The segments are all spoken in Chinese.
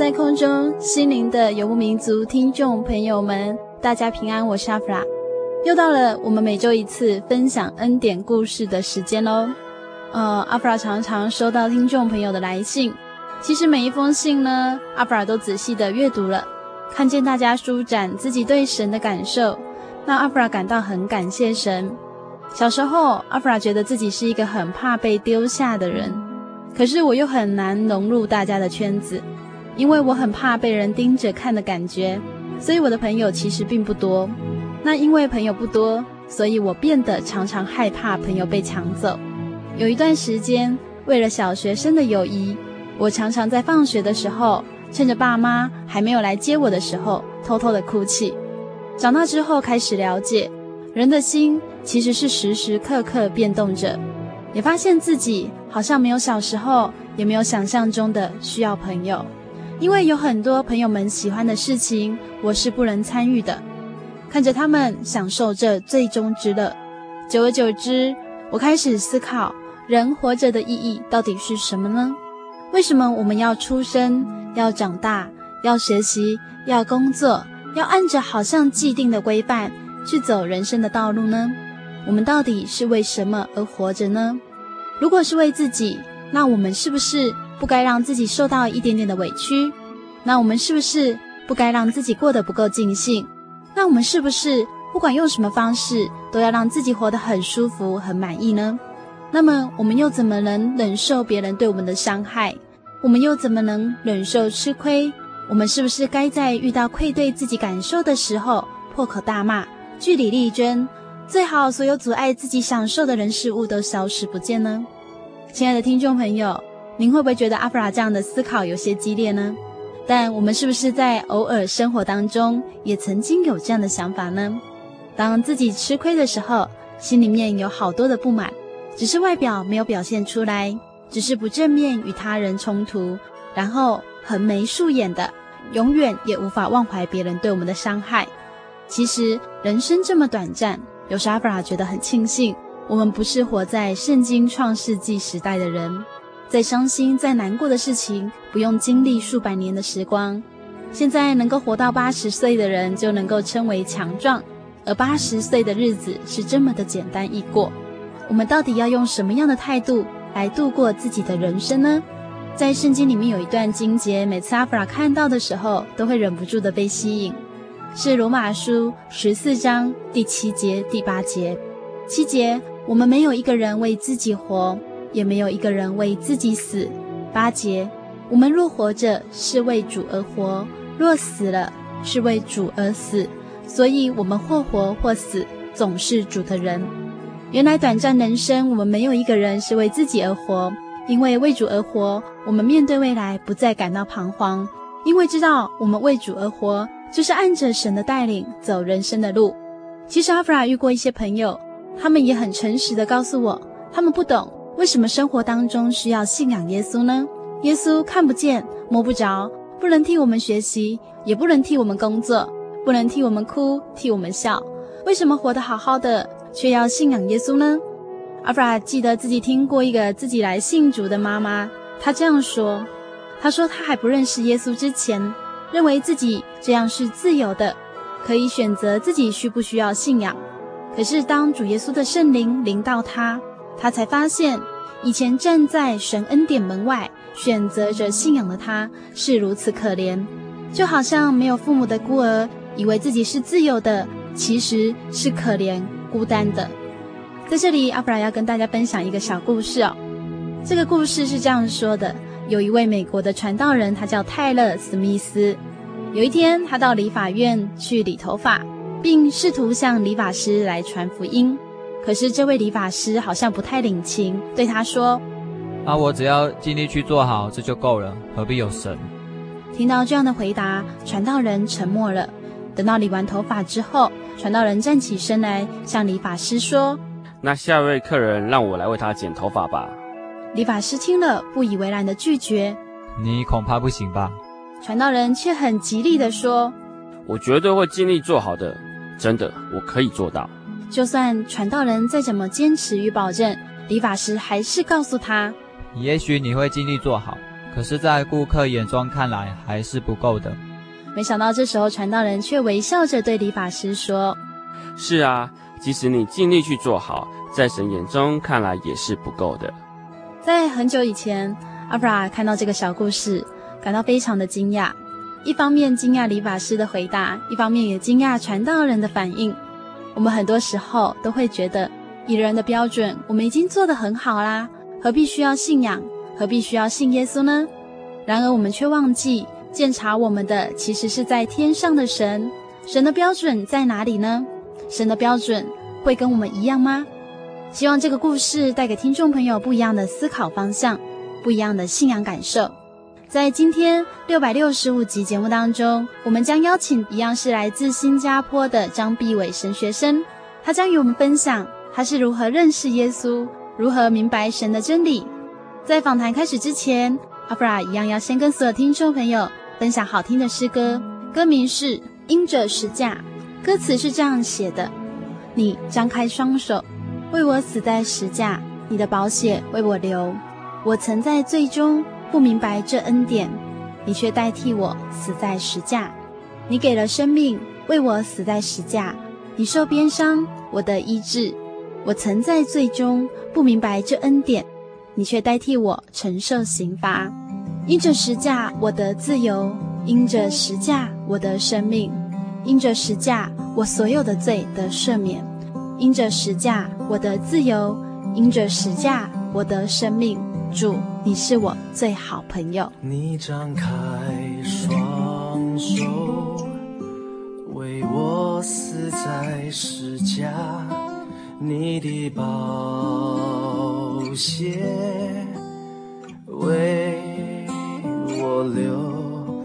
在空中，心灵的游牧民族听众朋友们，大家平安，我是阿弗拉。又到了我们每周一次分享恩典故事的时间喽。呃，阿弗拉常常收到听众朋友的来信，其实每一封信呢，阿弗拉都仔细的阅读了，看见大家舒展自己对神的感受，那阿弗拉感到很感谢神。小时候，阿弗拉觉得自己是一个很怕被丢下的人，可是我又很难融入大家的圈子。因为我很怕被人盯着看的感觉，所以我的朋友其实并不多。那因为朋友不多，所以我变得常常害怕朋友被抢走。有一段时间，为了小学生的友谊，我常常在放学的时候，趁着爸妈还没有来接我的时候，偷偷的哭泣。长大之后开始了解，人的心其实是时时刻刻变动着，也发现自己好像没有小时候，也没有想象中的需要朋友。因为有很多朋友们喜欢的事情，我是不能参与的。看着他们享受这最终之乐，久而久之，我开始思考：人活着的意义到底是什么呢？为什么我们要出生、要长大、要学习、要工作，要按着好像既定的规范去走人生的道路呢？我们到底是为什么而活着呢？如果是为自己，那我们是不是不该让自己受到一点点的委屈？那我们是不是不该让自己过得不够尽兴？那我们是不是不管用什么方式，都要让自己活得很舒服、很满意呢？那么我们又怎么能忍受别人对我们的伤害？我们又怎么能忍受吃亏？我们是不是该在遇到愧对自己感受的时候，破口大骂、据理力争？最好所有阻碍自己享受的人事物都消失不见呢？亲爱的听众朋友，您会不会觉得阿弗拉这样的思考有些激烈呢？但我们是不是在偶尔生活当中也曾经有这样的想法呢？当自己吃亏的时候，心里面有好多的不满，只是外表没有表现出来，只是不正面与他人冲突，然后横眉竖眼的，永远也无法忘怀别人对我们的伤害。其实人生这么短暂，有时阿弗拉觉得很庆幸。我们不是活在圣经创世纪时代的人，再伤心、再难过的事情，不用经历数百年的时光。现在能够活到八十岁的人，就能够称为强壮，而八十岁的日子是这么的简单易过。我们到底要用什么样的态度来度过自己的人生呢？在圣经里面有一段经节，每次阿弗拉看到的时候，都会忍不住的被吸引，是罗马书十四章第七节、第八节。七节。我们没有一个人为自己活，也没有一个人为自己死。八节，我们若活着，是为主而活；若死了，是为主而死。所以，我们或活或死，总是主的人。原来，短暂人生，我们没有一个人是为自己而活，因为为主而活，我们面对未来不再感到彷徨，因为知道我们为主而活，就是按着神的带领走人生的路。其实，阿弗拉遇过一些朋友。他们也很诚实的告诉我，他们不懂为什么生活当中需要信仰耶稣呢？耶稣看不见、摸不着，不能替我们学习，也不能替我们工作，不能替我们哭，替我们笑。为什么活得好好的，却要信仰耶稣呢？阿弗拉记得自己听过一个自己来信主的妈妈，她这样说：“她说她还不认识耶稣之前，认为自己这样是自由的，可以选择自己需不需要信仰。可是当主耶稣的圣灵临到她，他才发现，以前站在神恩典门外选择着信仰的他是如此可怜，就好像没有父母的孤儿，以为自己是自由的。”其实是可怜孤单的。在这里，阿弗拉要跟大家分享一个小故事哦。这个故事是这样说的：有一位美国的传道人，他叫泰勒·史密斯。有一天，他到理发院去理头发，并试图向理发师来传福音。可是，这位理发师好像不太领情，对他说：“啊，我只要尽力去做好，这就够了，何必有神？”听到这样的回答，传道人沉默了。等到理完头发之后，传道人站起身来，向理发师说：“那下一位客人，让我来为他剪头发吧。”理发师听了，不以为然的拒绝：“你恐怕不行吧？”传道人却很极力的说：“我绝对会尽力做好的，真的，我可以做到。”就算传道人再怎么坚持与保证，理发师还是告诉他：“也许你会尽力做好，可是，在顾客眼中看来，还是不够的。”没想到这时候，传道人却微笑着对理发师说：“是啊，即使你尽力去做好，在神眼中看来也是不够的。”在很久以前，阿布拉看到这个小故事，感到非常的惊讶。一方面惊讶理发师的回答，一方面也惊讶传道人的反应。我们很多时候都会觉得，以人的标准，我们已经做得很好啦，何必需要信仰？何必需要信耶稣呢？然而我们却忘记。鉴察我们的其实是在天上的神，神的标准在哪里呢？神的标准会跟我们一样吗？希望这个故事带给听众朋友不一样的思考方向，不一样的信仰感受。在今天六百六十五集节目当中，我们将邀请一样是来自新加坡的张碧伟神学生，他将与我们分享他是如何认识耶稣，如何明白神的真理。在访谈开始之前，阿弗拉一样要先跟所有听众朋友。分享好听的诗歌，歌名是《因着十架》，歌词是这样写的：你张开双手，为我死在十架，你的宝血为我流。我曾在最终不明白这恩典，你却代替我死在十架。你给了生命，为我死在十架，你受鞭伤，我得医治。我曾在罪中不明白这恩典，你却代替我承受刑罚。因着十架，我得自由；因着十架，我得生命；因着十架，我所有的罪得赦免；因着十架，我得自由；因着十架，我得生命。主，你是我最好朋友。你张开双手，为我死在十架，你的宝血为我流，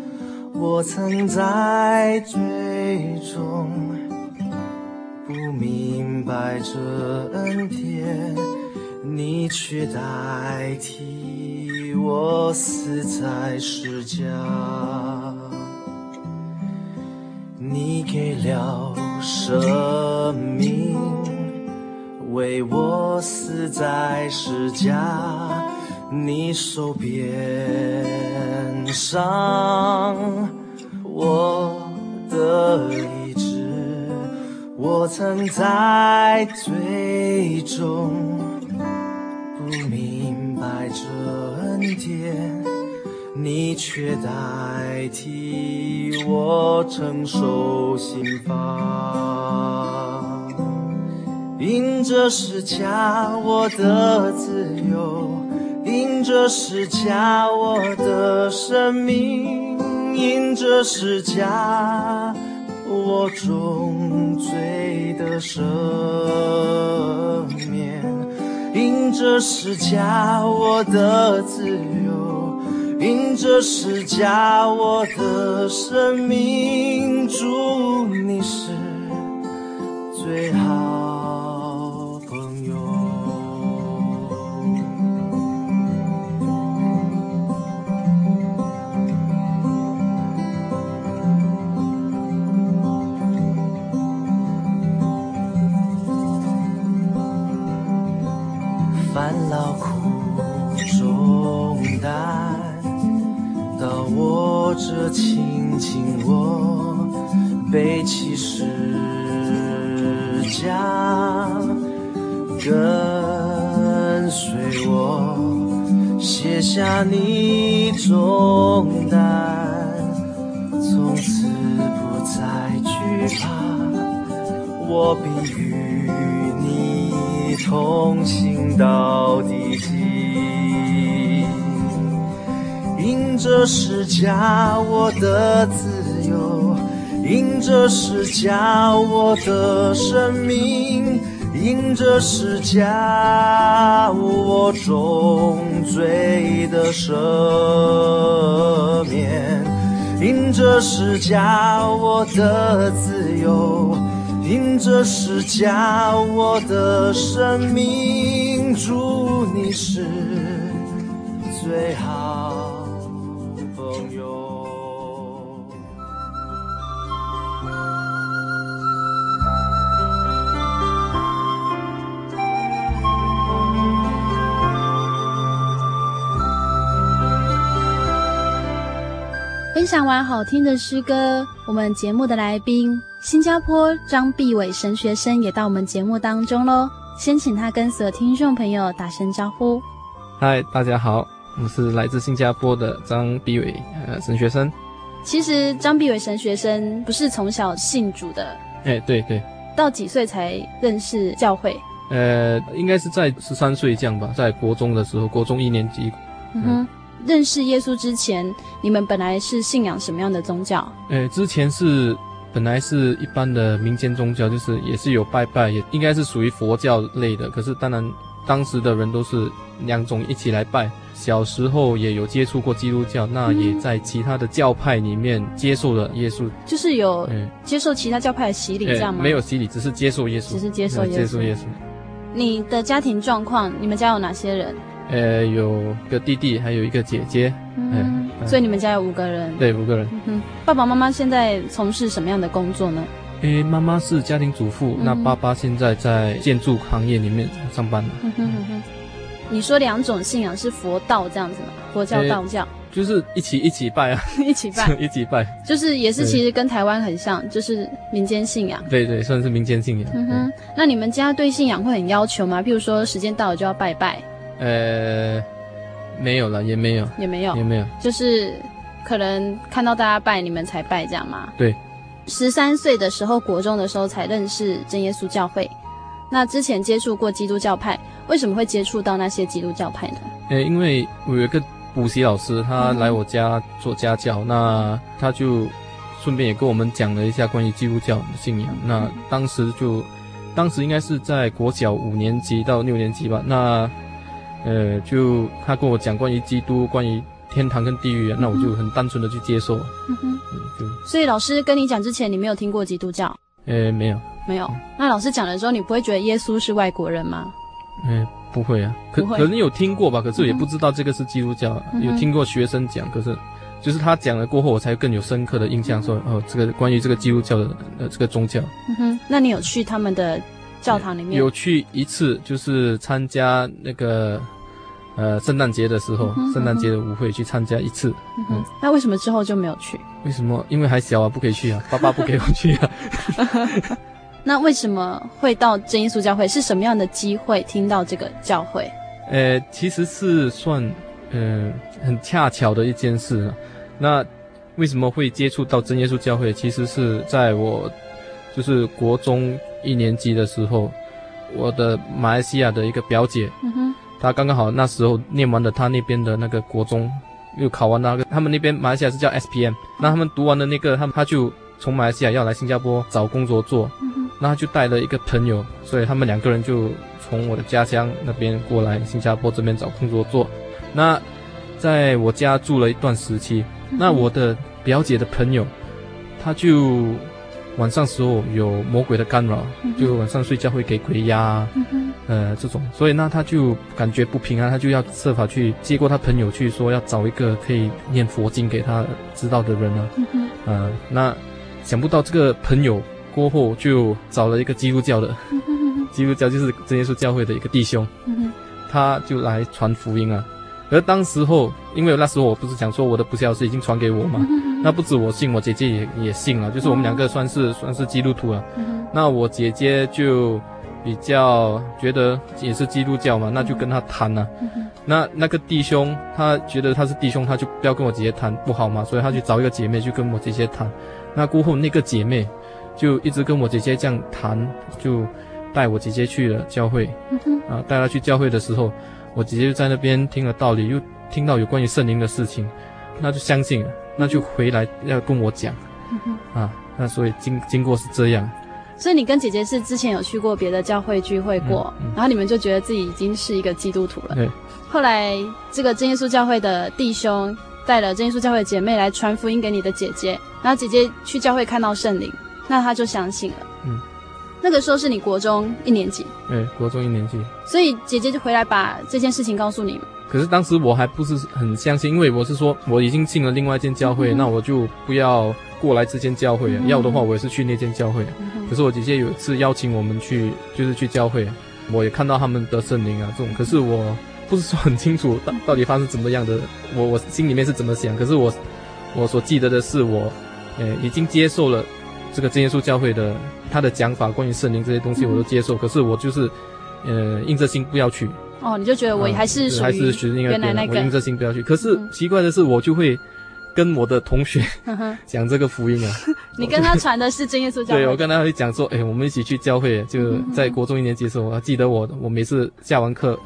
我曾在最终不明白这恩典，你却代替我死在世家。你给了生命，为我死在世家。你受鞭伤，我的意志。我曾在最中恩典，你却代替我承受刑罚。因着十架，我的自由。因着十架，我的生命；因着十架，我重罪的赦免；因着十架，我的自由；因着十架，我的生命。祝，你是最好。重担，到我这轻轻我背起十家，跟随我卸下你重担，从此不再惧怕，我必与你同行到地极，因着十架我的自由，因着十架我的生命，因着十架我重罪的赦免，因着十架我的自由。因着十架我的生命，祝你是最好分享完好听的诗歌，我们节目的来宾。新加坡张必伟神学生也到我们节目当中喽，先请他跟所有听众朋友打声招呼。嗨，大家好，我是来自新加坡的张必伟呃神学生。其实张必伟神学生不是从小信主的，哎，对对。到几岁才认识教会？呃，应该是在十三岁这样吧，在国中的时候，国中一年级。嗯哼，认识耶稣之前，你们本来是信仰什么样的宗教？呃，之前是。本来是一般的民间宗教，就是也是有拜拜，也应该是属于佛教类的。可是当然，当时的人都是两种一起来拜。小时候也有接触过基督教，那也在其他的教派里面接受了耶稣，就是有接受其他教派的洗礼，这样吗？没有洗礼，只是接受耶稣，只是接受耶稣。接受耶稣。你的家庭状况，你们家有哪些人？呃，有个弟弟，还有一个姐姐。嗯，所以你们家有五个人。对，五个人。嗯，爸爸妈妈现在从事什么样的工作呢？诶，妈妈是家庭主妇，那爸爸现在在建筑行业里面上班。嗯哼嗯哼。你说两种信仰是佛道这样子吗？佛教、道教。就是一起一起拜啊，一起拜，一起拜。就是也是其实跟台湾很像，就是民间信仰。对对，算是民间信仰。嗯哼。那你们家对信仰会很要求吗？譬如说时间到了就要拜拜。呃，没有了，也没有，也没有，也没有，就是可能看到大家拜，你们才拜这样吗？对。十三岁的时候，国中的时候才认识真耶稣教会。那之前接触过基督教派，为什么会接触到那些基督教派呢？呃，因为我有一个补习老师，他来我家做家教，嗯、那他就顺便也跟我们讲了一下关于基督教的信仰。那当时就，当时应该是在国小五年级到六年级吧。那呃，就他跟我讲关于基督、关于天堂跟地狱，啊，那我就很单纯的去接受。嗯哼，嗯，就所以老师跟你讲之前，你没有听过基督教？呃，没有，没有。那老师讲的时候，你不会觉得耶稣是外国人吗？呃，不会啊，可会可能有听过吧，可是也不知道这个是基督教。嗯、有听过学生讲，可是就是他讲了过后，我才更有深刻的印象说，说哦，这个关于这个基督教的呃这个宗教。嗯哼，那你有去他们的教堂里面？有去一次，就是参加那个。呃，圣诞节的时候，圣诞节的舞会去参加一次。嗯哼，那为什么之后就没有去？为什么？因为还小啊，不可以去啊，爸爸不给我去啊。那为什么会到真耶稣教会？是什么样的机会听到这个教会？呃，其实是算呃很恰巧的一件事啊。那为什么会接触到真耶稣教会？其实是在我就是国中一年级的时候，我的马来西亚的一个表姐。他刚刚好那时候念完了他那边的那个国中，又考完那个，他们那边马来西亚是叫 SPM，那他们读完了那个，他们他就从马来西亚要来新加坡找工作做，那他就带了一个朋友，所以他们两个人就从我的家乡那边过来新加坡这边找工作做，那在我家住了一段时期，那我的表姐的朋友，他就。晚上时候有魔鬼的干扰，就晚上睡觉会给鬼压，嗯、呃，这种，所以呢，他就感觉不平安，他就要设法去接过他朋友去说要找一个可以念佛经给他知道的人啊，嗯呃，那想不到这个朋友过后就找了一个基督教的，嗯、基督教就是真耶稣教会的一个弟兄，嗯、他就来传福音啊。而当时候，因为那时候我不是讲说我的不孝是已经传给我嘛，那不止我信，我姐姐也也信了，就是我们两个算是算是基督徒了。那我姐姐就比较觉得也是基督教嘛，那就跟他谈了。那那个弟兄他觉得他是弟兄，他就不要跟我姐姐谈不好嘛，所以他去找一个姐妹去跟我姐姐谈。那过后那个姐妹就一直跟我姐姐这样谈，就带我姐姐去了教会。啊，带她去教会的时候。我姐姐就在那边听了道理，又听到有关于圣灵的事情，那就相信了，那就回来要跟我讲，嗯、啊，那所以经经过是这样。所以你跟姐姐是之前有去过别的教会聚会过，嗯嗯、然后你们就觉得自己已经是一个基督徒了。对。后来这个真耶稣教会的弟兄带了真耶稣教会的姐妹来传福音给你的姐姐，然后姐姐去教会看到圣灵，那她就相信了。嗯。那个时候是你国中一年级，哎，国中一年级，所以姐姐就回来把这件事情告诉你。可是当时我还不是很相信，因为我是说我已经进了另外一间教会，嗯、那我就不要过来这间教会，嗯、要的话我也是去那间教会。嗯、可是我姐姐有一次邀请我们去，就是去教会，我也看到他们的圣灵啊这种，可是我不是说很清楚到到底发生怎么样的，我我心里面是怎么想，可是我我所记得的是我，呃，已经接受了。这个真耶稣教会的他的讲法，关于圣灵这些东西我都接受，嗯、可是我就是，呃，硬着心不要去。哦，你就觉得我还是还是学原来那个，我硬着心不要去。可是、嗯、奇怪的是，我就会跟我的同学讲这个福音啊。你跟他传的是真耶稣教会？对，我跟他会讲说，哎，我们一起去教会，就在国中一年级的时候，我还记得我，我每次下完课，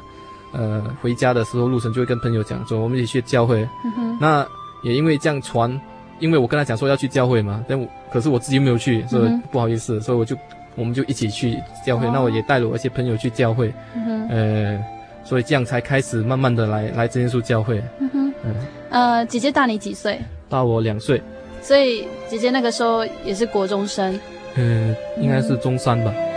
呃，回家的时候路程就会跟朋友讲说，我们一起去教会。嗯、那也因为这样传。因为我跟他讲说要去教会嘛，但我可是我自己没有去，所以不好意思，嗯、所以我就我们就一起去教会。哦、那我也带了我一些朋友去教会，嗯、哼呃，所以这样才开始慢慢的来来真耶稣教会。嗯哼，嗯呃，姐姐大你几岁？大我两岁。所以姐姐那个时候也是国中生。嗯，应该是中三吧。嗯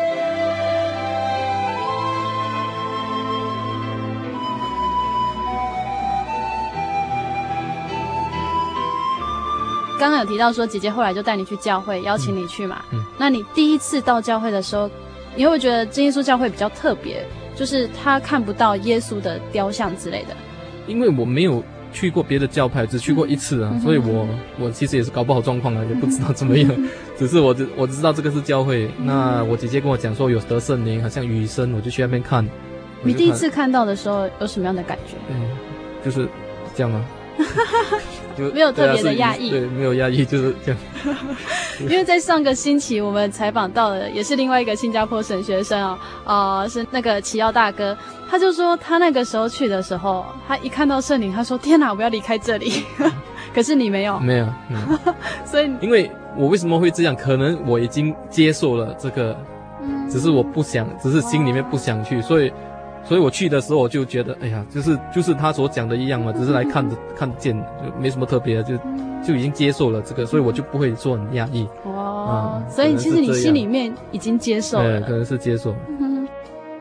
刚刚有提到说，姐姐后来就带你去教会，邀请你去嘛。嗯。嗯，那你第一次到教会的时候，你会不会觉得真耶稣教会比较特别？就是他看不到耶稣的雕像之类的。因为我没有去过别的教派，只去过一次啊，嗯、所以我我其实也是搞不好状况啊，也不知道怎么样。嗯、只是我只我只知道这个是教会。嗯、那我姐姐跟我讲说有得圣灵，好像雨声，我就去那边看。你第一次看到的时候有什么样的感觉？嗯，就是这样啊。就没有特别的压抑，对，没有压抑，就是这样。因为在上个星期我们采访到的也是另外一个新加坡省学生啊、哦，呃，是那个齐耀大哥，他就说他那个时候去的时候，他一看到圣灵，他说：“天哪，我要离开这里。”可是你没有，没有，没有。所以，因为我为什么会这样？可能我已经接受了这个，只是我不想，只是心里面不想去，所以。所以我去的时候，我就觉得，哎呀，就是就是他所讲的一样嘛，只是来看着看见，就没什么特别的，就就已经接受了这个，所以我就不会说很压抑。哦，嗯、所以其实你心里面已经接受了。对，可能是接受。嗯，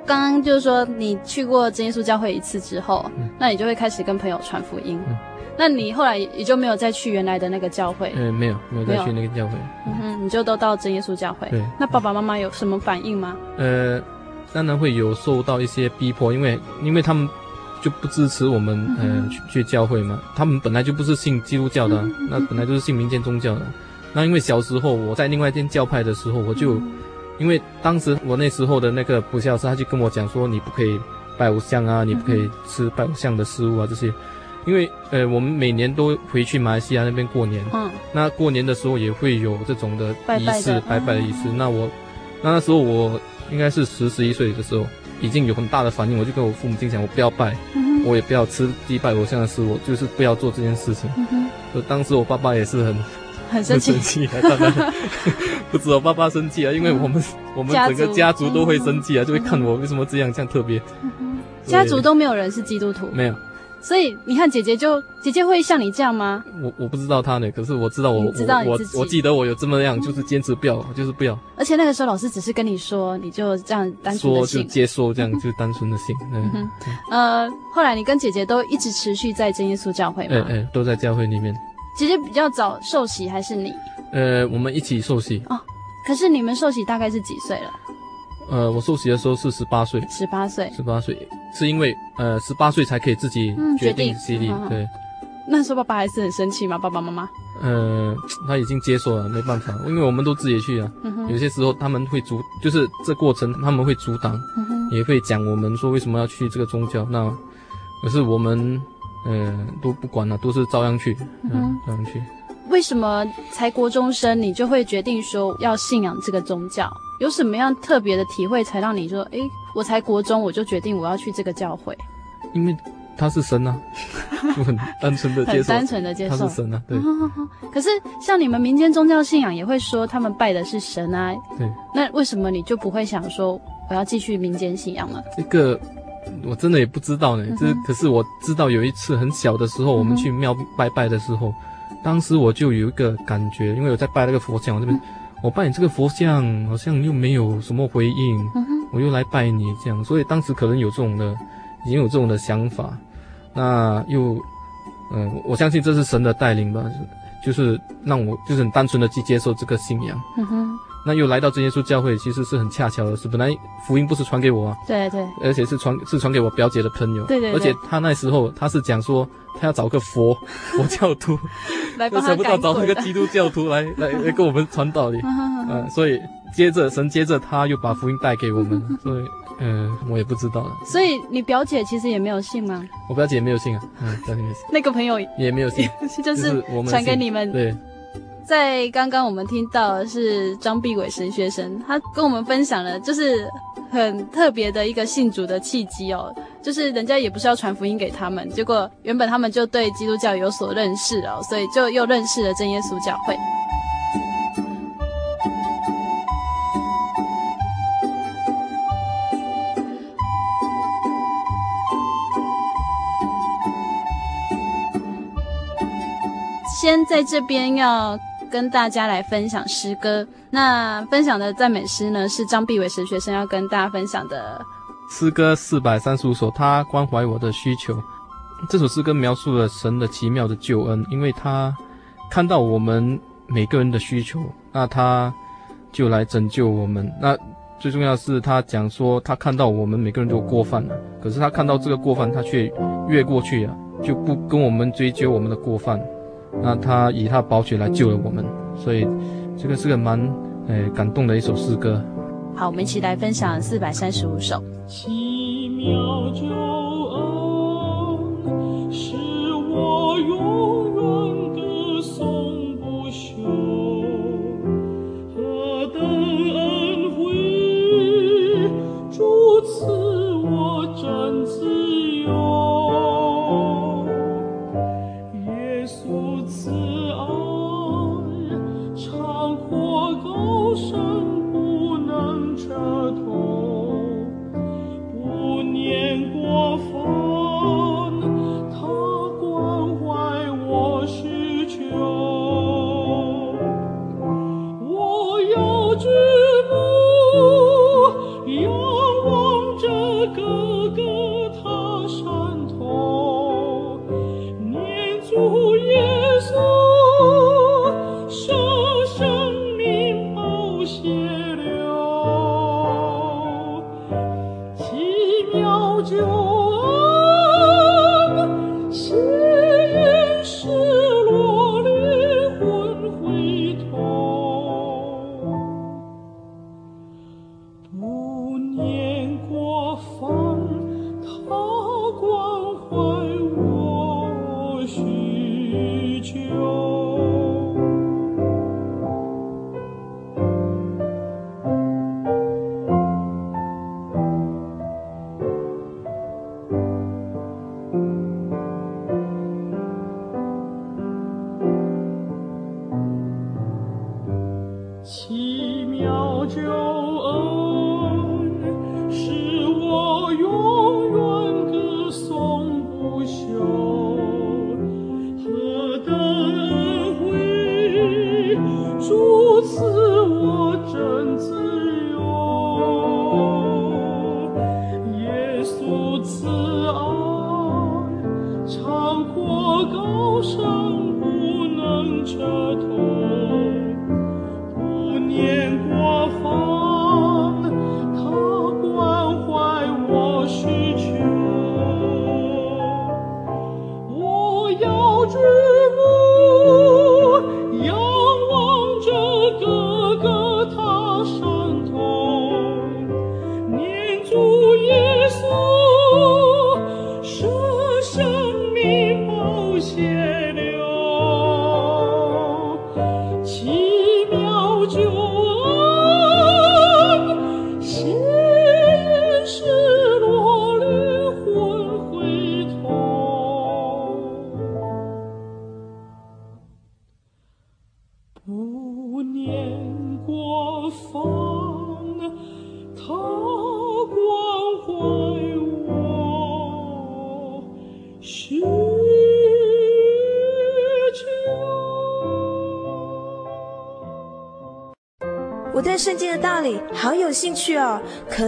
刚刚就是说你去过真耶稣教会一次之后，嗯、那你就会开始跟朋友传福音。嗯、那你后来也就没有再去原来的那个教会？嗯，没有，没有再去那个教会。嗯哼，你就都到真耶稣教会。对。那爸爸妈妈有什么反应吗？呃。当然会有受到一些逼迫，因为因为他们就不支持我们，呃，去去教会嘛。他们本来就不是信基督教的，那本来就是信民间宗教的。那因为小时候我在另外一间教派的时候，我就、因为当时我那时候的那个补教师，他就跟我讲说，你不可以拜偶像啊，你不可以吃拜偶像的食物啊这些。因为呃，我们每年都回去马来西亚那边过年，嗯，那过年的时候也会有这种的仪式，拜拜的，拜拜的仪式。嗯、那我那那时候我。应该是十十一岁的时候，已经有很大的反应，我就跟我父母亲讲，我不要拜，嗯、我也不要吃祭拜偶像的食物，就是不要做这件事情。嗯、就当时我爸爸也是很很生气，很生气 不止我爸爸生气啊，因为我们、嗯、我们整个家族。都会生气啊，就会看我为什么这样这样特别。嗯、家族都没有人是基督徒，没有。所以你看，姐姐就姐姐会像你这样吗？我我不知道她呢，可是我知道我，知道我我我记得我有这么样，就是坚持不要，就是不要。而且那个时候老师只是跟你说，你就这样单纯的信，说就接受这样 就单纯的信。嗯哼，呃，后来你跟姐姐都一直持续在真耶稣教会吗？哎哎，都在教会里面。姐姐比较早受洗还是你？呃，我们一起受洗。哦，可是你们受洗大概是几岁了？呃，我受洗的时候是十八岁。十八岁。十八岁。是因为呃十八岁才可以自己决定洗礼，嗯、对。那时候爸爸还是很生气吗？爸爸妈妈？呃，他已经接受了，没办法，因为我们都自己去啊。嗯、有些时候他们会阻，就是这过程他们会阻挡，嗯、也会讲我们说为什么要去这个宗教。那可是我们呃都不管了，都是照样去，嗯，嗯照样去。为什么才国中生你就会决定说要信仰这个宗教？有什么样特别的体会才让你说，诶，我才国中我就决定我要去这个教会？因为。他是神啊，就很单纯的接受，很单纯的接受他是神啊。对。可是像你们民间宗教信仰也会说他们拜的是神啊。对。那为什么你就不会想说我要继续民间信仰呢？这个我真的也不知道呢。这可是我知道有一次很小的时候，我们去庙拜拜的时候，当时我就有一个感觉，因为我在拜那个佛像，我这边我拜你这个佛像好像又没有什么回应，我又来拜你这样，所以当时可能有这种的。已经有这种的想法，那又，嗯、呃，我相信这是神的带领吧，就是让我就是很单纯的去接受这个信仰。嗯哼。那又来到真耶稣教会，其实是很恰巧的是。本来福音不是传给我啊，对对，而且是传是传给我表姐的朋友。对对，对。而且他那时候他是讲说他要找个佛 佛教徒，来帮他想不到找那个基督教徒来来来跟我们传道理。嗯、呃，所以接着神接着他又把福音带给我们，所以。嗯，我也不知道了。所以你表姐其实也没有信吗？我表姐也没有信啊。嗯，表姐没信。那个朋友也没有信，就是传给你们。对，在刚刚我们听到是张必伟神学生，他跟我们分享了，就是很特别的一个信主的契机哦。就是人家也不是要传福音给他们，结果原本他们就对基督教有所认识哦，所以就又认识了真耶稣教会。先在这边要跟大家来分享诗歌，那分享的赞美诗呢是张必伟神学生要跟大家分享的诗歌四百三十五首。他关怀我的需求，这首诗歌描述了神的奇妙的救恩，因为他看到我们每个人的需求，那他就来拯救我们。那最重要的是，他讲说他看到我们每个人都有过犯了，可是他看到这个过犯，他却越过去啊，就不跟我们追究我们的过犯。那他以他的宝血来救了我们，所以这个是个蛮诶感动的一首诗歌。好，我们一起来分享四百三十五首。奇妙救恩，使我永远歌颂不休，何等恩惠，主赐我真自念过方。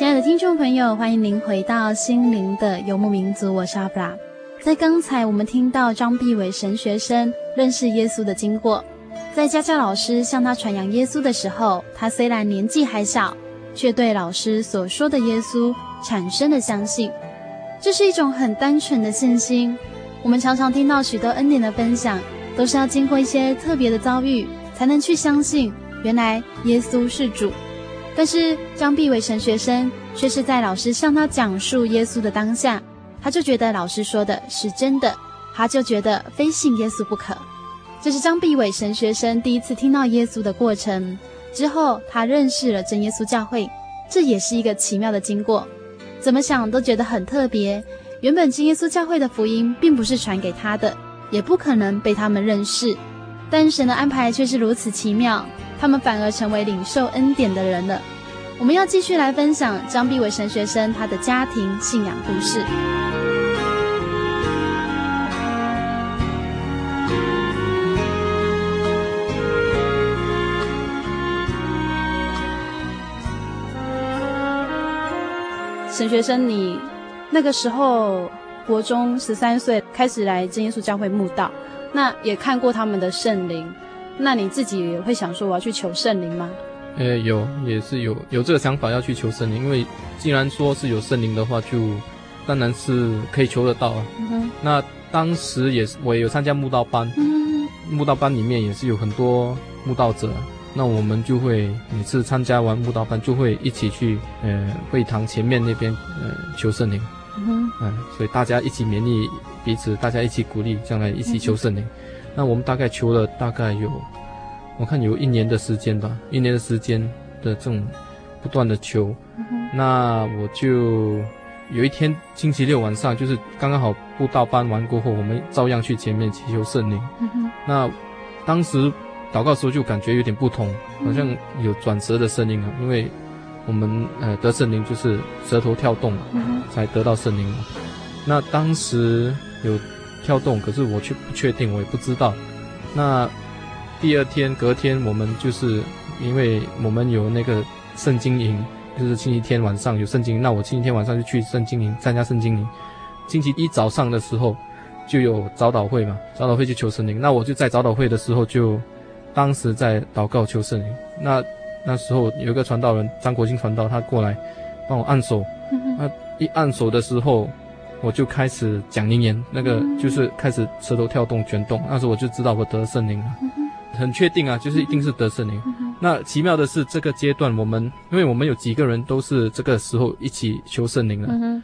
亲爱的听众朋友，欢迎您回到心灵的游牧民族，我是阿布拉。在刚才，我们听到张碧伟神学生认识耶稣的经过。在家教老师向他传扬耶稣的时候，他虽然年纪还小，却对老师所说的耶稣产生了相信。这是一种很单纯的信心。我们常常听到许多恩典的分享，都是要经过一些特别的遭遇，才能去相信，原来耶稣是主。但是张碧伟神学生却是在老师向他讲述耶稣的当下，他就觉得老师说的是真的，他就觉得非信耶稣不可。这是张碧伟神学生第一次听到耶稣的过程。之后，他认识了真耶稣教会，这也是一个奇妙的经过。怎么想都觉得很特别。原本真耶稣教会的福音并不是传给他的，也不可能被他们认识，但神的安排却是如此奇妙。他们反而成为领受恩典的人了。我们要继续来分享张碧伟神学生他的家庭信仰故事。神学生，你那个时候国中十三岁开始来真耶稣教会慕道，那也看过他们的圣灵。那你自己会想说我要去求圣灵吗？呃，有，也是有有这个想法要去求圣灵，因为既然说是有圣灵的话，就当然是可以求得到啊。嗯。那当时也是我也有参加慕道班，嗯哼。慕道班里面也是有很多慕道者，那我们就会每次参加完慕道班，就会一起去呃会堂前面那边呃求圣灵。嗯所以大家一起勉励彼此，大家一起鼓励，将来一起求圣灵。嗯、那我们大概求了大概有，我看有一年的时间吧，一年的时间的这种不断的求。嗯、那我就有一天星期六晚上，就是刚刚好布道班完过后，我们照样去前面祈求圣灵。那当时祷告的时候就感觉有点不同，好像有转折的声音啊，因为。我们呃得圣灵就是舌头跳动，才得到圣灵。那当时有跳动，可是我却不确定，我也不知道。那第二天隔天，我们就是因为我们有那个圣经营，就是星期天晚上有圣经，那我星期天晚上就去圣经营参加圣经营。星期一早上的时候就有早祷会嘛，早祷会去求圣灵。那我就在早祷会的时候就当时在祷告求圣灵。那那时候有一个传道人张国兴传道，他过来帮我按手。他一按手的时候，我就开始讲灵言，那个就是开始舌头跳动卷动。那时候我就知道我得圣灵了，很确定啊，就是一定是得圣灵。那奇妙的是这个阶段，我们因为我们有几个人都是这个时候一起求圣灵了。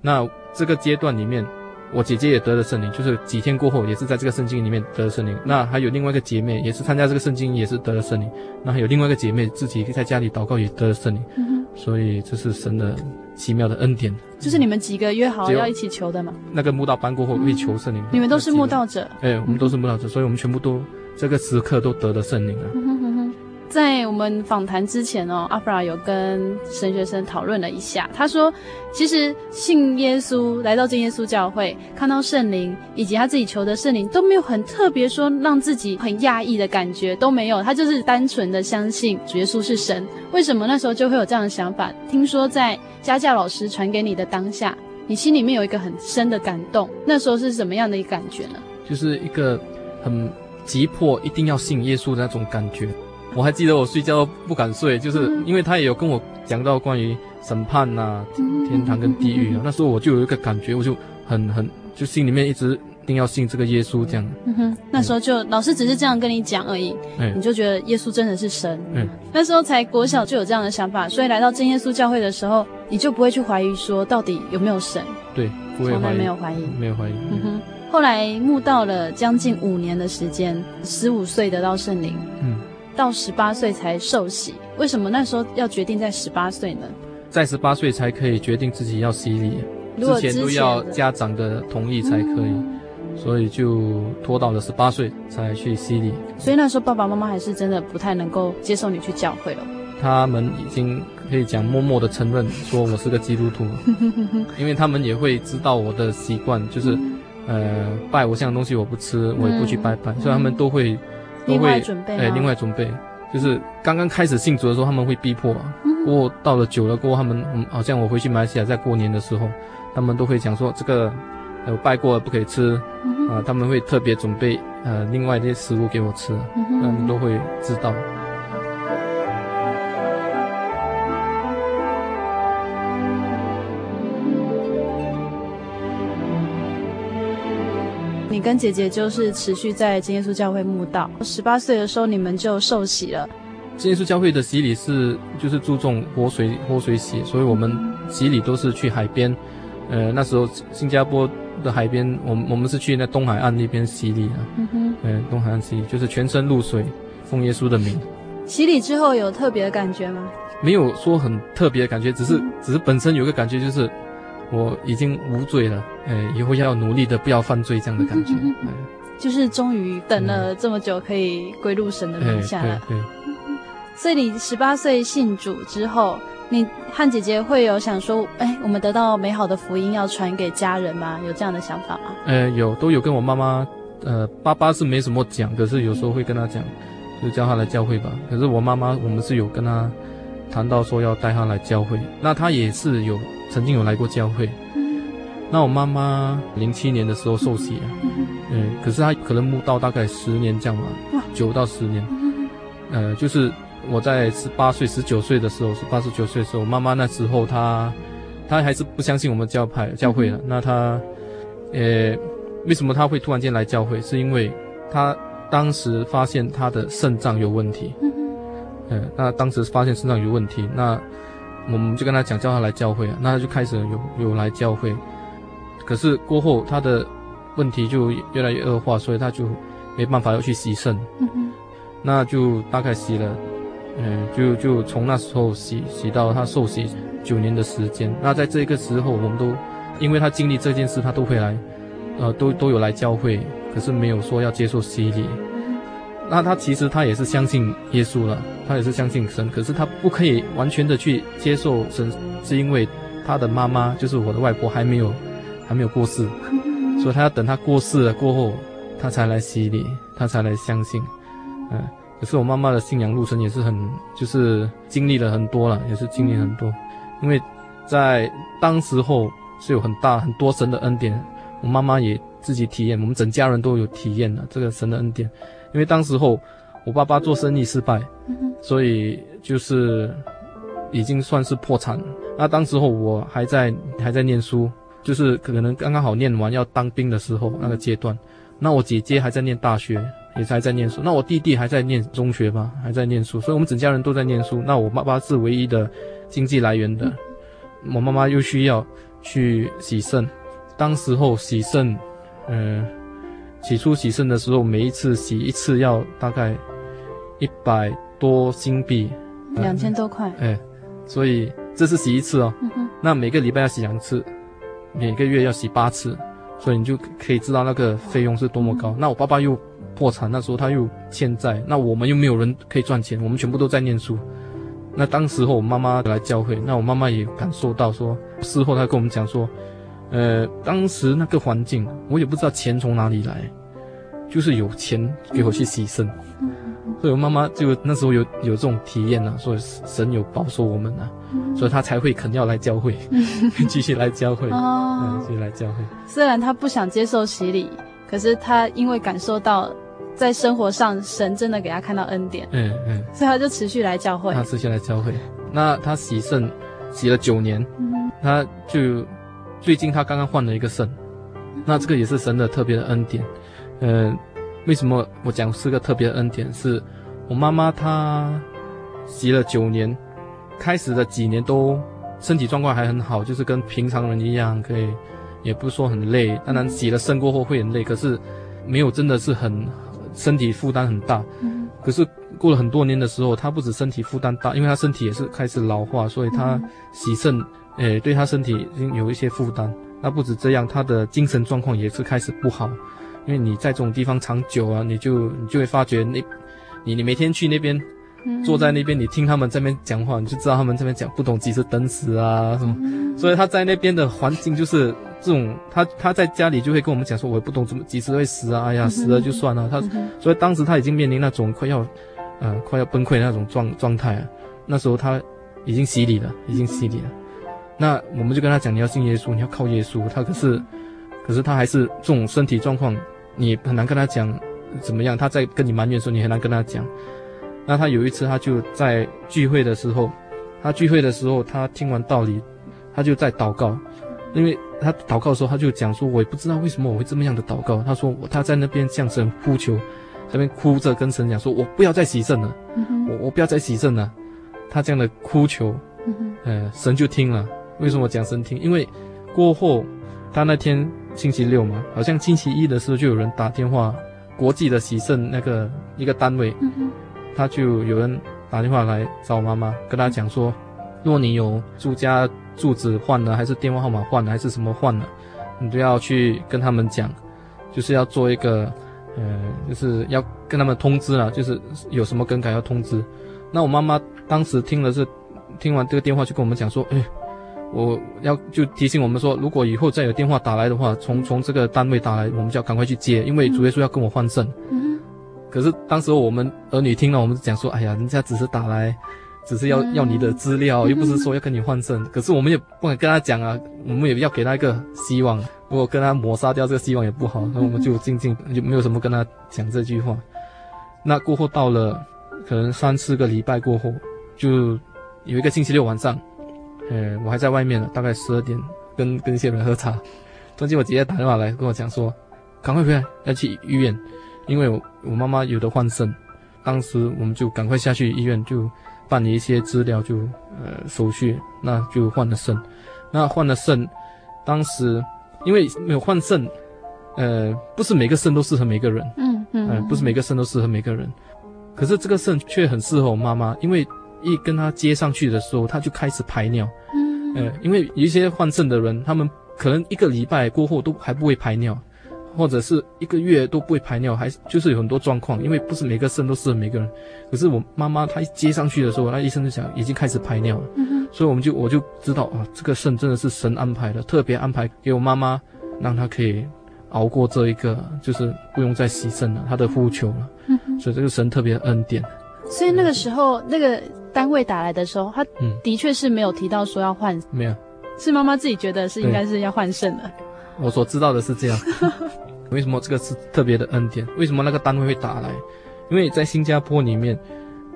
那这个阶段里面。我姐姐也得了圣灵，就是几天过后，也是在这个圣经里面得了圣灵。那还有另外一个姐妹，也是参加这个圣经，也是得了圣灵。那还有另外一个姐妹自己在家里祷告，也得了圣灵。嗯、所以这是神的奇妙的恩典。就是你们几个约好要一起求的吗？那个慕道班过后会求圣灵。你们都是慕道者。哎，我们都是慕道者，所以我们全部都这个时刻都得了圣灵了。在我们访谈之前哦，阿弗拉有跟神学生讨论了一下。他说，其实信耶稣来到真耶稣教会，看到圣灵以及他自己求的圣灵，都没有很特别说让自己很讶异的感觉都没有。他就是单纯的相信主耶稣是神。为什么那时候就会有这样的想法？听说在家教老师传给你的当下，你心里面有一个很深的感动。那时候是什么样的一个感觉呢？就是一个很急迫，一定要信耶稣的那种感觉。我还记得我睡觉不敢睡，就是因为他也有跟我讲到关于审判呐、啊、天堂跟地狱啊。那时候我就有一个感觉，我就很很就心里面一直一定要信这个耶稣这样。嗯哼，那时候就老师只是这样跟你讲而已，嗯，你就觉得耶稣真的是神。嗯，那时候才国小就有这样的想法，所以来到真耶稣教会的时候，你就不会去怀疑说到底有没有神。对，不会怀疑，从来没有怀疑，没有怀疑。嗯哼，后来慕道了将近五年的时间，十五岁得到圣灵。嗯。到十八岁才受洗，为什么那时候要决定在十八岁呢？在十八岁才可以决定自己要洗礼，之前都要家长的同意才可以，嗯、所以就拖到了十八岁才去洗礼。所以那时候爸爸妈妈还是真的不太能够接受你去教会了。他们已经可以讲默默的承认说我是个基督徒，因为他们也会知道我的习惯，就是、嗯、呃拜偶像的东西我不吃，我也不去拜拜，嗯、所以他们都会。都会哎，另外准备，就是刚刚开始信主的时候，他们会逼迫。过到了久了过后，他们嗯，好像我回去马来西亚在过年的时候，他们都会讲说这个，有，拜过了不可以吃，啊，他们会特别准备呃另外一些食物给我吃，他们都会知道。你跟姐姐就是持续在真耶稣教会慕道，十八岁的时候你们就受洗了。真耶稣教会的洗礼是就是注重活水活水洗，所以我们洗礼都是去海边。呃，那时候新加坡的海边，我们我们是去那东海岸那边洗礼啊。嗯哼。呃，东海岸洗礼就是全身露水，奉耶稣的名。洗礼之后有特别的感觉吗？没有说很特别的感觉，只是只是本身有个感觉就是。我已经无罪了，哎，以后要努力的不要犯罪，这样的感觉，嗯嗯嗯、就是终于等了这么久，可以归入神的名下了。对，所以你十八岁信主之后，你和姐姐会有想说，哎，我们得到美好的福音要传给家人吗？有这样的想法吗？呃，有，都有跟我妈妈，呃，爸爸是没什么讲，可是有时候会跟他讲，就叫他来教会吧。可是我妈妈，我们是有跟他谈到说要带他来教会，那他也是有。曾经有来过教会，那我妈妈零七年的时候受洗啊，嗯，可是她可能慕道大概十年这样吧，九到十年，呃，就是我在十八岁、十九岁的时候，十八、十九岁的时候，妈妈那时候她，她还是不相信我们教派教会的。那她，呃，为什么她会突然间来教会？是因为她当时发现她的肾脏有问题，嗯，那当时发现身上有问题，那我们就跟他讲，叫他来教会啊，那他就开始有有来教会。可是过后他的问题就越来越恶化，所以他就没办法要去洗肾。那就大概洗了，嗯，就就从那时候洗洗到他受洗九年的时间。那在这个时候，我们都因为他经历这件事，他都会来，呃，都都有来教会，可是没有说要接受洗礼。那他其实他也是相信耶稣了，他也是相信神，可是他不可以完全的去接受神，是因为他的妈妈就是我的外婆还没有。还没有过世，所以他要等他过世了过后，他才来洗礼，他才来相信。嗯，可是我妈妈的信仰路程也是很，就是经历了很多了，也是经历很多。因为在当时候是有很大很多神的恩典，我妈妈也自己体验，我们整家人都有体验了这个神的恩典。因为当时候我爸爸做生意失败，所以就是已经算是破产。那当时候我还在还在念书。就是可能刚刚好念完要当兵的时候那个阶段，那我姐姐还在念大学，也还在念书，那我弟弟还在念中学吧，还在念书，所以我们整家人都在念书。那我爸爸是唯一的经济来源的，我妈妈又需要去洗肾，当时候洗肾，嗯、呃，起初洗肾的时候，每一次洗一次要大概一百多新币，两千多块，哎，所以这是洗一次哦，那每个礼拜要洗两次。每个月要洗八次，所以你就可以知道那个费用是多么高。那我爸爸又破产，那时候他又欠债，那我们又没有人可以赚钱，我们全部都在念书。那当时候我妈妈来教会，那我妈妈也感受到说，事后她跟我们讲说，呃，当时那个环境，我也不知道钱从哪里来，就是有钱给我去洗肾。所以我妈妈就那时候有有这种体验啊，所以神有保守我们啊，嗯、所以她才会肯要来教会，继续来教会，哦，继续来教会。虽然她不想接受洗礼，可是她因为感受到在生活上神真的给他看到恩典，嗯嗯，所以他就持续来教会。她持续来教会。那他洗肾洗了九年，嗯，她就最近他刚刚换了一个肾，那这个也是神的特别的恩典，嗯、呃。为什么我讲是个特别的恩典？是我妈妈她洗了九年，开始的几年都身体状况还很好，就是跟平常人一样，可以也不是说很累。当然洗了肾过后会很累，可是没有真的是很身体负担很大。可是过了很多年的时候，她不止身体负担大，因为她身体也是开始老化，所以她洗肾，诶，对她身体已经有一些负担。那不止这样，她的精神状况也是开始不好。因为你在这种地方长久啊，你就你就会发觉那，你你每天去那边，坐在那边，你听他们这边讲话，你就知道他们这边讲不懂几时等死啊什么。所以他在那边的环境就是这种，他他在家里就会跟我们讲说，我也不懂怎么几时会死啊，哎呀死了就算了。他所以当时他已经面临那种快要，呃快要崩溃的那种状状态啊。那时候他已经洗礼了，已经洗礼了。那我们就跟他讲，你要信耶稣，你要靠耶稣。他可是，可是他还是这种身体状况。你很难跟他讲怎么样，他在跟你埋怨的时候，你很难跟他讲。那他有一次，他就在聚会的时候，他聚会的时候，他听完道理，他就在祷告。因为他祷告的时候，他就讲说：“我也不知道为什么我会这么样的祷告。”他说：“他在那边向神呼求，在那边哭着跟神讲说：‘我不要再洗肾了，我我不要再洗肾了。’他这样的哭求，呃，神就听了。为什么讲神听？因为过后他那天。星期六嘛，好像星期一的时候就有人打电话，国际的喜盛那个一个单位，嗯、他就有人打电话来找我妈妈，跟他讲说，若你有住家住址换了，还是电话号码换了，还是什么换了，你都要去跟他们讲，就是要做一个，呃，就是要跟他们通知了，就是有什么更改要通知。那我妈妈当时听了是，听完这个电话就跟我们讲说，哎。我要就提醒我们说，如果以后再有电话打来的话，从从这个单位打来，我们就要赶快去接，因为主耶稣要跟我换肾。嗯。可是当时我们儿女听了，我们就讲说：“哎呀，人家只是打来，只是要要你的资料，又不是说要跟你换肾。”可是我们也不敢跟他讲啊，我们也要给他一个希望。如果跟他抹杀掉这个希望也不好，那我们就静静就没有什么跟他讲这句话。那过后到了可能三四个礼拜过后，就有一个星期六晚上。呃，我还在外面呢，大概十二点，跟跟一些人喝茶。突然间，我姐姐打电话来跟我讲说，赶快回来，要去医院，因为我我妈妈有的换肾，当时我们就赶快下去医院，就办理一些资料就，就呃手续，那就换了肾。那换了肾，当时因为没有换肾，呃，不是每个肾都适合每个人，嗯嗯，呃，不是每个肾都适合每个人。可是这个肾却很适合我妈妈，因为一跟他接上去的时候，他就开始排尿。嗯，呃，因为有一些换肾的人，他们可能一个礼拜过后都还不会排尿。或者是一个月都不会排尿，还就是有很多状况，因为不是每个肾都适合每个人。可是我妈妈她一接上去的时候，那医生就讲已经开始排尿了，嗯、所以我们就我就知道啊，这个肾真的是神安排的，特别安排给我妈妈，让她可以熬过这一个，就是不用再洗肾了，她的呼求了。嗯、所以这个神特别恩典。所以那个时候那个单位打来的时候，他的确是没有提到说要换，没有，是妈妈自己觉得是应该是要换肾的。我所知道的是这样。为什么这个是特别的恩典？为什么那个单位会打来？因为在新加坡里面，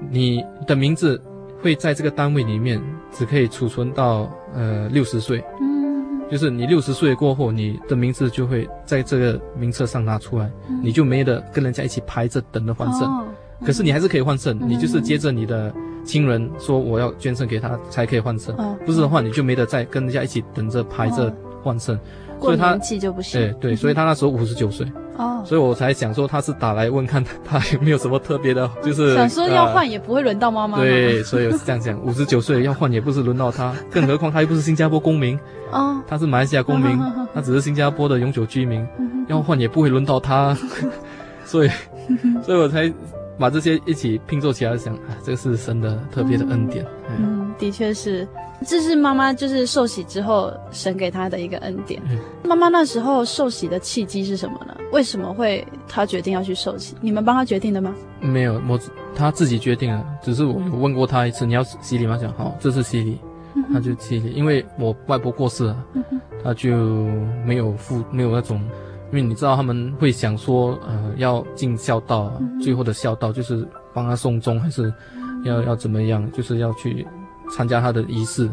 你的名字会在这个单位里面只可以储存到呃六十岁。嗯，就是你六十岁过后，你的名字就会在这个名册上拿出来，嗯、你就没得跟人家一起排着等着换肾。哦、可是你还是可以换肾，嗯、你就是接着你的亲人说我要捐肾给他才可以换肾。哦、不是的话，你就没得再跟人家一起等着排着换肾。哦。所以他年纪就不行，对对，所以 他那时候五十九岁。哦，所以我才想说他是打来问看他有没有什么特别的，就是想说要换也不会轮到妈妈。对，所以我是这样想，五十九岁要换也不是轮到他，更何况他又不是新加坡公民。哦，他是马来西亚公民，他只是新加坡的永久居民，要换也不会轮到他，所以，所以我才把这些一起拼凑起来想，啊，这个是神的特别的恩典。嗯，的确是。这是妈妈就是受洗之后神给她的一个恩典。妈妈那时候受洗的契机是什么呢？为什么会她决定要去受洗？你们帮她决定的吗？没有，我她自己决定了。只是我有问过她一次，你要洗礼吗？讲好，这是洗礼，她就洗礼。因为我外婆过世了，她就没有父没有那种，因为你知道他们会想说，呃，要尽孝道，最后的孝道就是帮他送终，还是要要怎么样？就是要去。参加他的仪式，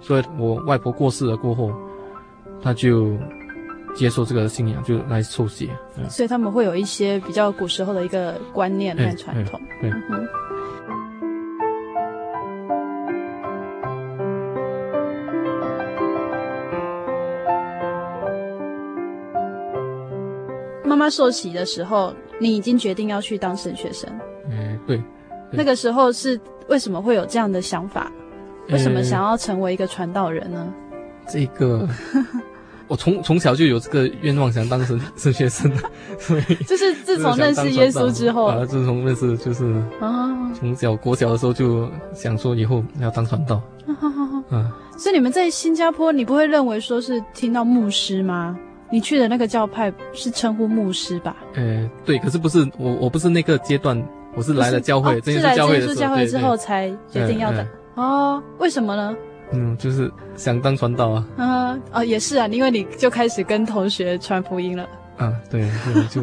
所以我外婆过世了过后，他就接受这个信仰，就来受洗。所以他们会有一些比较古时候的一个观念和传统。对。嗯。妈妈受洗的时候，你已经决定要去当神学生。嗯，对。那个时候是为什么会有这样的想法？为什么想要成为一个传道人呢？这个，我从从小就有这个愿望，想当神 神学生。所 以就是自从认识耶稣之后，啊，自从认识就是啊，从小国小的时候就想说以后要当传道。啊，所以你们在新加坡，你不会认为说是听到牧师吗？你去的那个教派是称呼牧师吧？呃，对，可是不是我，我不是那个阶段，我是来了教会，是来教会的教会之后才决定要的。哦，为什么呢？嗯，就是想当传道啊。啊，哦，也是啊，因为你就开始跟同学传福音了。啊，对，对，就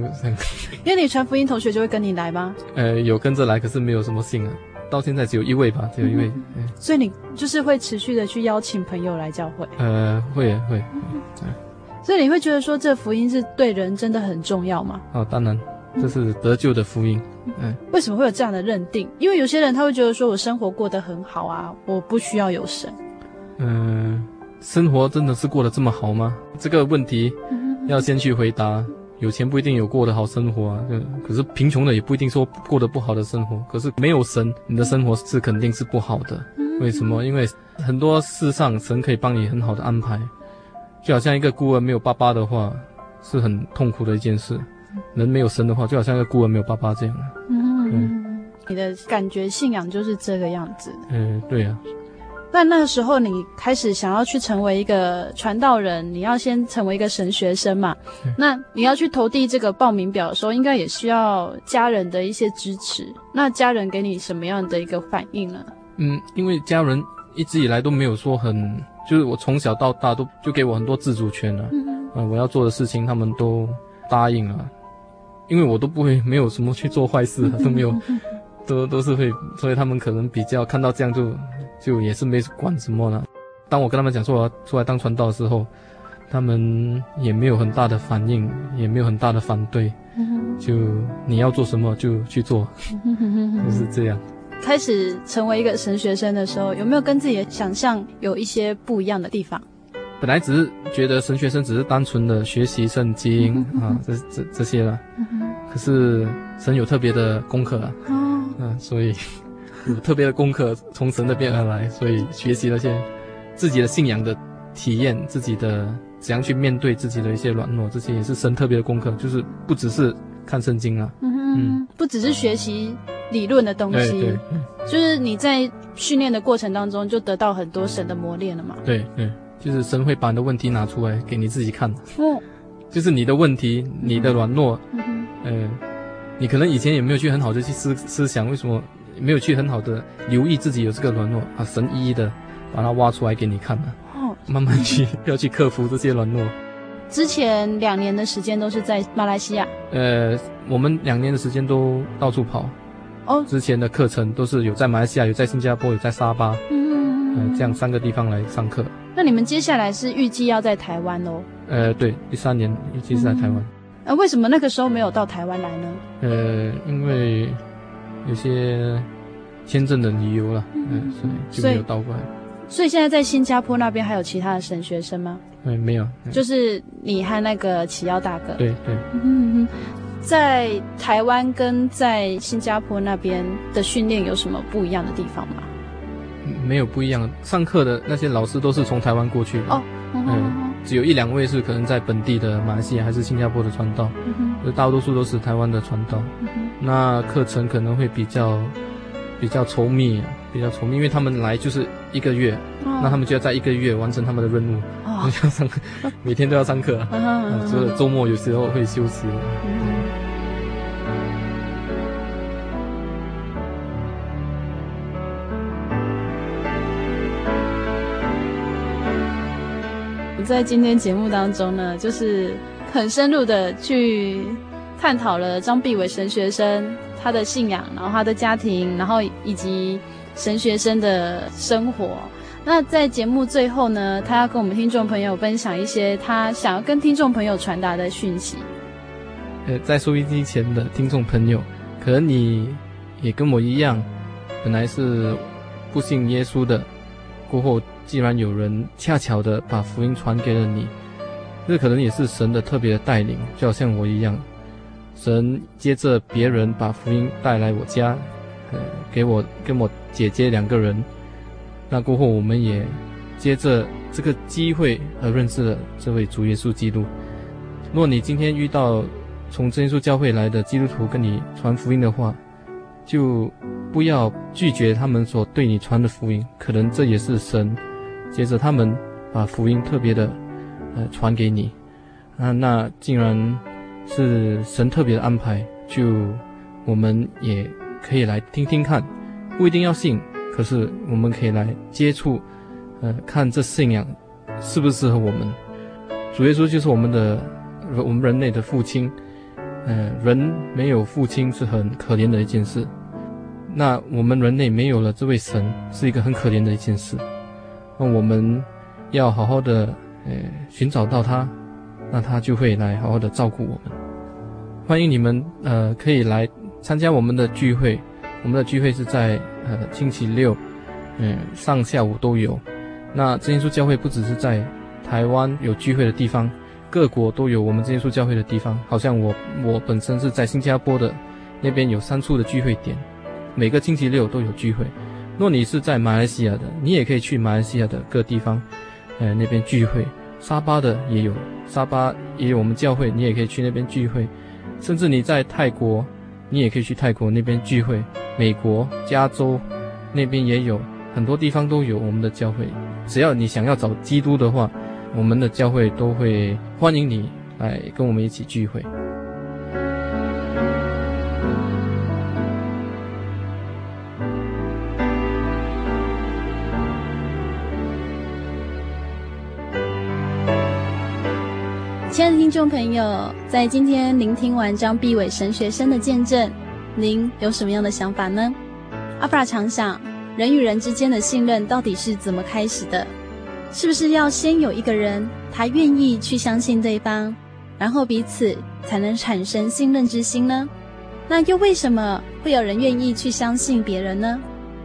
因为你传福音，同学就会跟你来吗？呃，有跟着来，可是没有什么信啊。到现在只有一位吧，只有一位。嗯嗯、所以你就是会持续的去邀请朋友来教会。呃，会会。所以你会觉得说，这福音是对人真的很重要吗？哦，当然。这是得救的福音，嗯，为什么会有这样的认定？因为有些人他会觉得说，我生活过得很好啊，我不需要有神。嗯，生活真的是过得这么好吗？这个问题要先去回答。有钱不一定有过得好生活啊，可是贫穷的也不一定说过得不好的生活。可是没有神，你的生活是肯定是不好的。为什么？因为很多事上神可以帮你很好的安排，就好像一个孤儿没有爸爸的话，是很痛苦的一件事。人没有神的话，就好像一个孤儿没有爸爸这样。嗯，嗯，你的感觉信仰就是这个样子。嗯，对呀、啊。那那个时候你开始想要去成为一个传道人，你要先成为一个神学生嘛？嗯、那你要去投递这个报名表的时候，应该也需要家人的一些支持。那家人给你什么样的一个反应呢？嗯，因为家人一直以来都没有说很，就是我从小到大都就给我很多自主权了、啊。嗯嗯、呃。我要做的事情他们都答应了。因为我都不会，没有什么去做坏事，都没有，都都是会，所以他们可能比较看到这样就，就也是没管什么了。当我跟他们讲说我要出来当传道的时候，他们也没有很大的反应，也没有很大的反对。就你要做什么就去做，就 是这样。开始成为一个神学生的时候，有没有跟自己的想象有一些不一样的地方？本来只是觉得神学生只是单纯的学习圣经啊，这这这些了。可是神有特别的功课啊，嗯，所以 有特别的功课从神那边而来，所以学习那些自己的信仰的体验，自己的怎样去面对自己的一些软弱，这些也是神特别的功课，就是不只是看圣经啊，嗯，不只是学习理论的东西，对对，就是你在训练的过程当中就得到很多神的磨练了嘛，对对。就是神会把你的问题拿出来给你自己看，哦，就是你的问题，你的软弱，嗯，呃，你可能以前也没有去很好的去思思想，为什么没有去很好的留意自己有这个软弱啊？神一一的把它挖出来给你看了，哦，慢慢去要去克服这些软弱。之前两年的时间都是在马来西亚，呃，我们两年的时间都到处跑，哦，之前的课程都是有在马来西亚，有在新加坡，有在沙巴，嗯，呃，这样三个地方来上课。那你们接下来是预计要在台湾喽？呃，对，第三年预计是在台湾。呃，为什么那个时候没有到台湾来呢？呃，因为有些签证的理由了，嗯、呃，所以就没有到过来。所以现在在新加坡那边还有其他的神学生吗？嗯，没有，就是你和那个启耀大哥。对对。嗯，在台湾跟在新加坡那边的训练有什么不一样的地方吗？没有不一样，上课的那些老师都是从台湾过去的哦，嗯，只有一两位是可能在本地的马来西亚还是新加坡的传道，嗯，大多数都是台湾的传道，嗯，那课程可能会比较比较稠密，比较稠密，因为他们来就是一个月，哦，那他们就要在一个月完成他们的任务，哦，要上课，每天都要上课，嗯，除了周末有时候会休息。在今天节目当中呢，就是很深入的去探讨了张必伟神学生他的信仰，然后他的家庭，然后以及神学生的生活。那在节目最后呢，他要跟我们听众朋友分享一些他想要跟听众朋友传达的讯息。呃，在收音机前的听众朋友，可能你也跟我一样，本来是不信耶稣的，过后。既然有人恰巧的把福音传给了你，这可能也是神的特别的带领，就好像我一样，神接着别人把福音带来我家，呃，给我跟我姐姐两个人，那过后我们也接着这个机会而认识了这位主耶稣基督。若你今天遇到从真耶稣教会来的基督徒跟你传福音的话，就不要拒绝他们所对你传的福音，可能这也是神。接着他们把福音特别的，呃，传给你，啊，那竟然是神特别的安排，就我们也可以来听听看，不一定要信，可是我们可以来接触，呃，看这信仰适不适合我们。主耶稣就是我们的，我们人类的父亲，呃，人没有父亲是很可怜的一件事，那我们人类没有了这位神，是一个很可怜的一件事。那我们要好好的，呃，寻找到他，那他就会来好好的照顾我们。欢迎你们，呃，可以来参加我们的聚会。我们的聚会是在呃星期六，嗯，上下午都有。那真耶稣教会不只是在台湾有聚会的地方，各国都有我们真耶稣教会的地方。好像我我本身是在新加坡的那边有三处的聚会点，每个星期六都有聚会。若你是在马来西亚的，你也可以去马来西亚的各地方，呃，那边聚会。沙巴的也有，沙巴也有我们教会，你也可以去那边聚会。甚至你在泰国，你也可以去泰国那边聚会。美国加州那边也有，很多地方都有我们的教会。只要你想要找基督的话，我们的教会都会欢迎你来跟我们一起聚会。听众朋友，在今天聆听完张必伟神学生的见证，您有什么样的想法呢？阿弗拉常想，人与人之间的信任到底是怎么开始的？是不是要先有一个人，他愿意去相信对方，然后彼此才能产生信任之心呢？那又为什么会有人愿意去相信别人呢？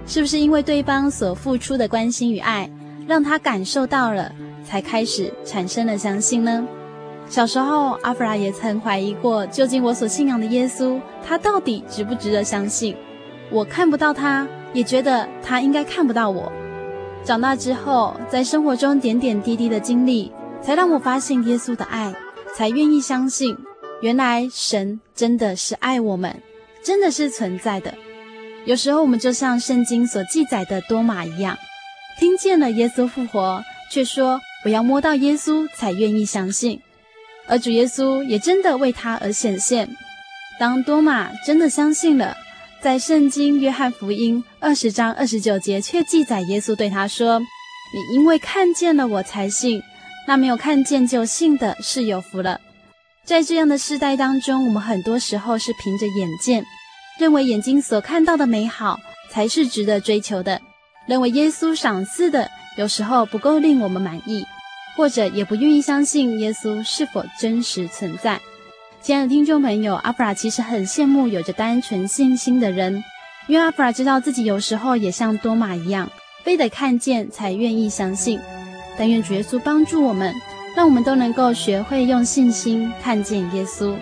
是不是因为对方所付出的关心与爱，让他感受到了，才开始产生了相信呢？小时候，阿弗拉也曾怀疑过，究竟我所信仰的耶稣，他到底值不值得相信？我看不到他，也觉得他应该看不到我。长大之后，在生活中点点滴滴的经历，才让我发现耶稣的爱。才愿意相信，原来神真的是爱我们，真的是存在的。有时候我们就像圣经所记载的多马一样，听见了耶稣复活，却说我要摸到耶稣才愿意相信。而主耶稣也真的为他而显现。当多马真的相信了，在圣经约翰福音二十章二十九节却记载耶稣对他说：“你因为看见了我才信。”那没有看见就信的是有福了。在这样的世代当中，我们很多时候是凭着眼见，认为眼睛所看到的美好才是值得追求的，认为耶稣赏赐的有时候不够令我们满意，或者也不愿意相信耶稣是否真实存在。亲爱的听众朋友，阿弗拉其实很羡慕有着单纯信心的人，因为阿弗拉知道自己有时候也像多马一样，非得看见才愿意相信。但愿主耶稣帮助我们，让我们都能够学会用信心看见耶稣。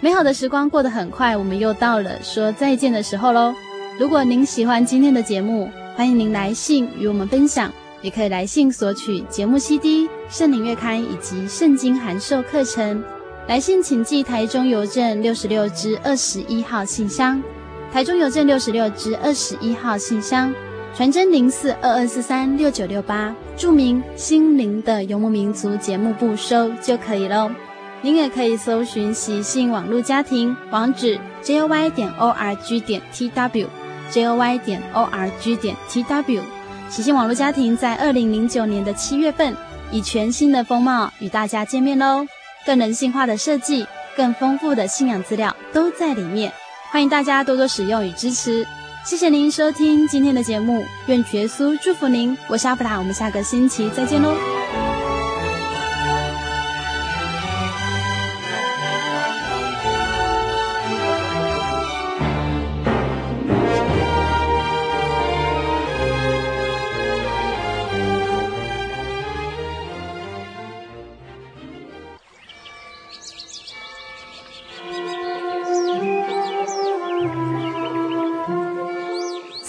美好的时光过得很快，我们又到了说再见的时候喽。如果您喜欢今天的节目，欢迎您来信与我们分享，也可以来信索取节目 CD、圣灵月刊以及圣经函授课程。来信请寄台中邮政六十六支二十一号信箱，台中邮政六十六支二十一号信箱。传真零四二二四三六九六八，注明“心灵的游牧民族”节目部收就可以喽。您也可以搜寻喜信网络家庭网址 joy 点 org 点 tw，joy 点 org 点 tw。喜信网络家庭在二零零九年的七月份，以全新的风貌与大家见面喽。更人性化的设计，更丰富的信仰资料都在里面，欢迎大家多多使用与支持。谢谢您收听今天的节目，愿主耶稣祝福您。我是阿布拉，我们下个星期再见喽。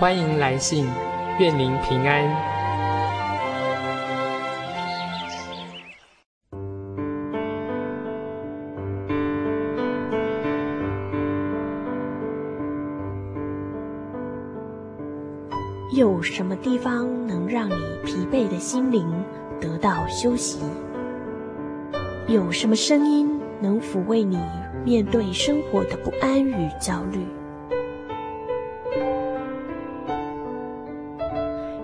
欢迎来信，愿您平安。有什么地方能让你疲惫的心灵得到休息？有什么声音能抚慰你面对生活的不安与焦虑？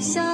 想